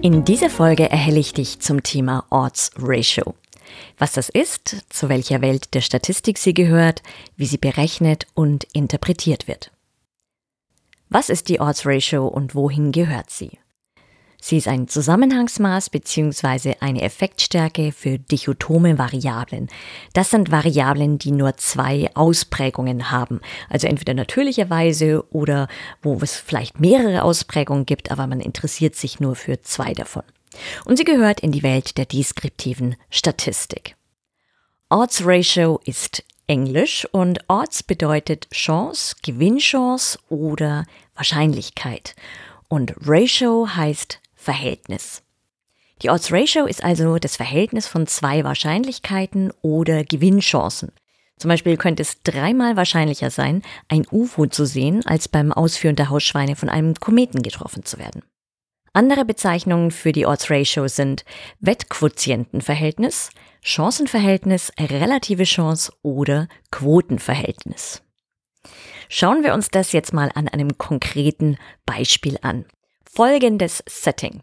In dieser Folge erhelle ich dich zum Thema Odds Ratio. Was das ist, zu welcher Welt der Statistik sie gehört, wie sie berechnet und interpretiert wird. Was ist die Odds Ratio und wohin gehört sie? Sie ist ein Zusammenhangsmaß bzw. eine Effektstärke für dichotome Variablen. Das sind Variablen, die nur zwei Ausprägungen haben, also entweder natürlicherweise oder wo es vielleicht mehrere Ausprägungen gibt, aber man interessiert sich nur für zwei davon. Und sie gehört in die Welt der deskriptiven Statistik. Odds Ratio ist Englisch und Odds bedeutet Chance, Gewinnchance oder Wahrscheinlichkeit. Und Ratio heißt Verhältnis. Die Odds Ratio ist also das Verhältnis von zwei Wahrscheinlichkeiten oder Gewinnchancen. Zum Beispiel könnte es dreimal wahrscheinlicher sein, ein UFO zu sehen, als beim Ausführen der Hausschweine von einem Kometen getroffen zu werden. Andere Bezeichnungen für die Odds Ratio sind Wettquotientenverhältnis, Chancenverhältnis, relative Chance oder Quotenverhältnis. Schauen wir uns das jetzt mal an einem konkreten Beispiel an. Folgendes Setting.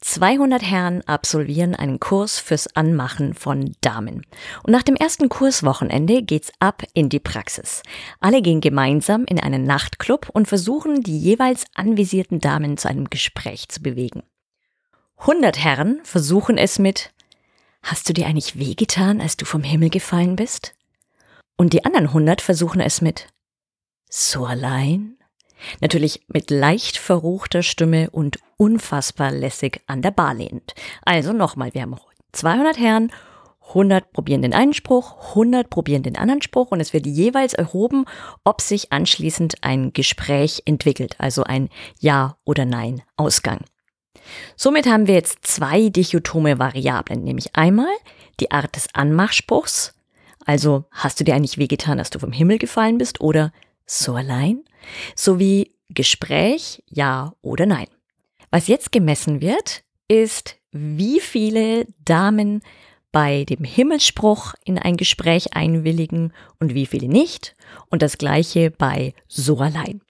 200 Herren absolvieren einen Kurs fürs Anmachen von Damen. Und nach dem ersten Kurswochenende geht's ab in die Praxis. Alle gehen gemeinsam in einen Nachtclub und versuchen, die jeweils anvisierten Damen zu einem Gespräch zu bewegen. 100 Herren versuchen es mit Hast du dir eigentlich wehgetan, als du vom Himmel gefallen bist? Und die anderen 100 versuchen es mit So allein? Natürlich mit leicht verruchter Stimme und unfassbar lässig an der Bar lehnend. Also nochmal, wir haben 200 Herren, 100 probieren den einen Spruch, 100 probieren den anderen Spruch und es wird jeweils erhoben, ob sich anschließend ein Gespräch entwickelt, also ein Ja oder Nein Ausgang. Somit haben wir jetzt zwei dichotome Variablen, nämlich einmal die Art des Anmachspruchs, also hast du dir eigentlich wehgetan, dass du vom Himmel gefallen bist oder so allein, sowie Gespräch, ja oder nein. Was jetzt gemessen wird, ist, wie viele Damen bei dem Himmelsspruch in ein Gespräch einwilligen und wie viele nicht und das gleiche bei so allein.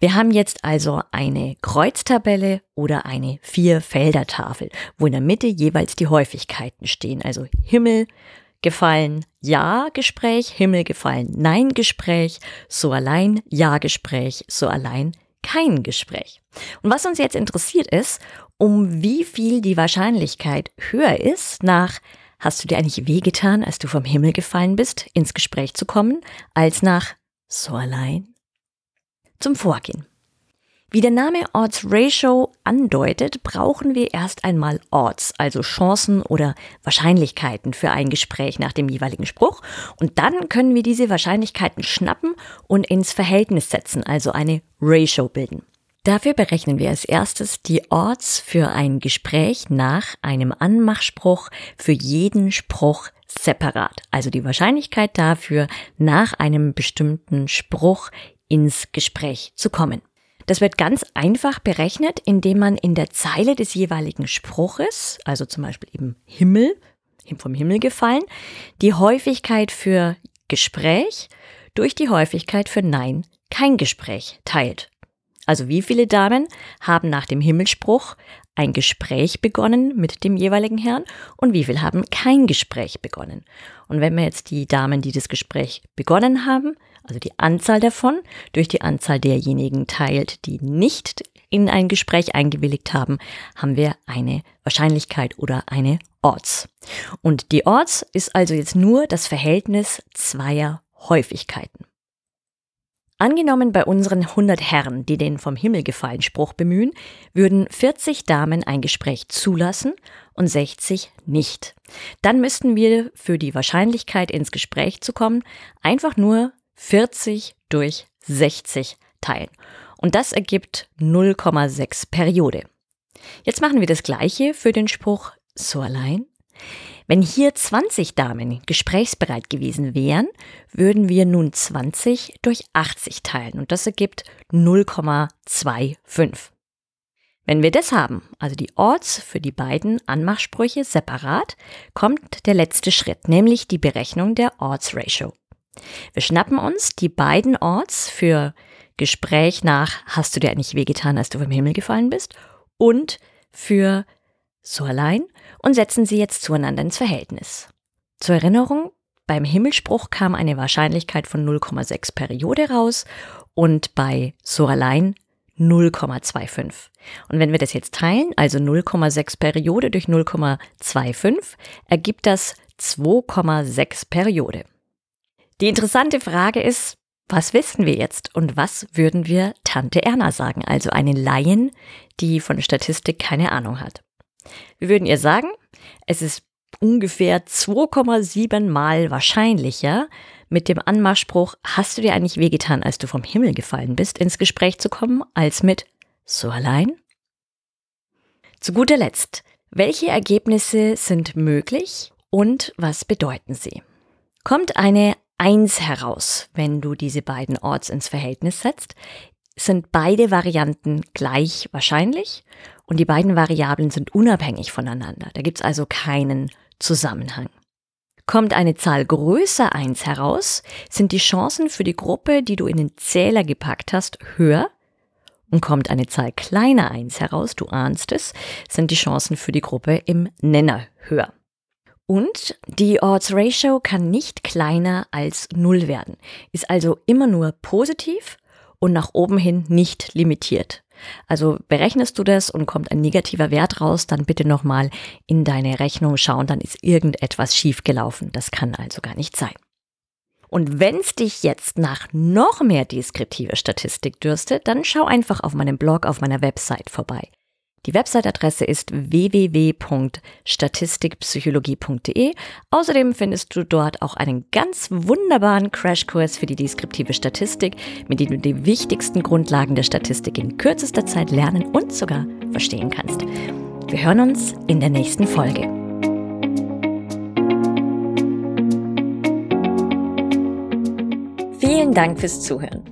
Wir haben jetzt also eine Kreuztabelle oder eine Vier-Felder-Tafel, wo in der Mitte jeweils die Häufigkeiten stehen, also Himmel, gefallen Ja Gespräch, Himmel gefallen Nein Gespräch, so allein Ja Gespräch, so allein kein Gespräch. Und was uns jetzt interessiert ist, um wie viel die Wahrscheinlichkeit höher ist, nach Hast du dir eigentlich wehgetan, als du vom Himmel gefallen bist, ins Gespräch zu kommen, als nach So allein? Zum Vorgehen. Wie der Name Odds Ratio andeutet, brauchen wir erst einmal Odds, also Chancen oder Wahrscheinlichkeiten für ein Gespräch nach dem jeweiligen Spruch. Und dann können wir diese Wahrscheinlichkeiten schnappen und ins Verhältnis setzen, also eine Ratio bilden. Dafür berechnen wir als erstes die Odds für ein Gespräch nach einem Anmachspruch für jeden Spruch separat. Also die Wahrscheinlichkeit dafür, nach einem bestimmten Spruch ins Gespräch zu kommen. Das wird ganz einfach berechnet, indem man in der Zeile des jeweiligen Spruches, also zum Beispiel eben Himmel, vom Himmel gefallen, die Häufigkeit für Gespräch durch die Häufigkeit für Nein, kein Gespräch teilt. Also wie viele Damen haben nach dem Himmelspruch ein Gespräch begonnen mit dem jeweiligen Herrn und wie viele haben kein Gespräch begonnen. Und wenn wir jetzt die Damen, die das Gespräch begonnen haben, also die Anzahl davon, durch die Anzahl derjenigen teilt, die nicht in ein Gespräch eingewilligt haben, haben wir eine Wahrscheinlichkeit oder eine Odds. Und die Odds ist also jetzt nur das Verhältnis zweier Häufigkeiten. Angenommen bei unseren 100 Herren, die den vom Himmel gefallen Spruch bemühen, würden 40 Damen ein Gespräch zulassen und 60 nicht. Dann müssten wir für die Wahrscheinlichkeit ins Gespräch zu kommen einfach nur 40 durch 60 teilen. Und das ergibt 0,6 Periode. Jetzt machen wir das gleiche für den Spruch so allein. Wenn hier 20 Damen gesprächsbereit gewesen wären, würden wir nun 20 durch 80 teilen und das ergibt 0,25. Wenn wir das haben, also die Orts für die beiden Anmachsprüche separat, kommt der letzte Schritt, nämlich die Berechnung der Orts Ratio. Wir schnappen uns die beiden Orts für Gespräch nach Hast du dir eigentlich wehgetan, als du vom Himmel gefallen bist und für so allein und setzen sie jetzt zueinander ins Verhältnis. Zur Erinnerung, beim Himmelspruch kam eine Wahrscheinlichkeit von 0,6 Periode raus und bei so allein 0,25. Und wenn wir das jetzt teilen, also 0,6 Periode durch 0,25, ergibt das 2,6 Periode. Die interessante Frage ist, was wissen wir jetzt und was würden wir Tante Erna sagen, also eine Laien, die von Statistik keine Ahnung hat? Wir würden ihr sagen, es ist ungefähr 2,7 mal wahrscheinlicher, mit dem Anmachspruch, hast du dir eigentlich wehgetan, als du vom Himmel gefallen bist, ins Gespräch zu kommen, als mit so allein? Zu guter Letzt, welche Ergebnisse sind möglich und was bedeuten sie? Kommt eine Eins heraus, wenn du diese beiden Orts ins Verhältnis setzt, sind beide Varianten gleich wahrscheinlich und die beiden Variablen sind unabhängig voneinander. Da gibt es also keinen Zusammenhang. Kommt eine Zahl größer 1 heraus, sind die Chancen für die Gruppe, die du in den Zähler gepackt hast, höher. Und kommt eine Zahl kleiner 1 heraus, du ahnst es, sind die Chancen für die Gruppe im Nenner höher. Und die Odds Ratio kann nicht kleiner als 0 werden, ist also immer nur positiv und nach oben hin nicht limitiert. Also berechnest du das und kommt ein negativer Wert raus, dann bitte nochmal in deine Rechnung schauen, dann ist irgendetwas schiefgelaufen. Das kann also gar nicht sein. Und wenn es dich jetzt nach noch mehr deskriptiver Statistik dürstet, dann schau einfach auf meinem Blog auf meiner Website vorbei. Die Website-Adresse ist www.statistikpsychologie.de. Außerdem findest du dort auch einen ganz wunderbaren Crashkurs für die deskriptive Statistik, mit dem du die wichtigsten Grundlagen der Statistik in kürzester Zeit lernen und sogar verstehen kannst. Wir hören uns in der nächsten Folge. Vielen Dank fürs Zuhören.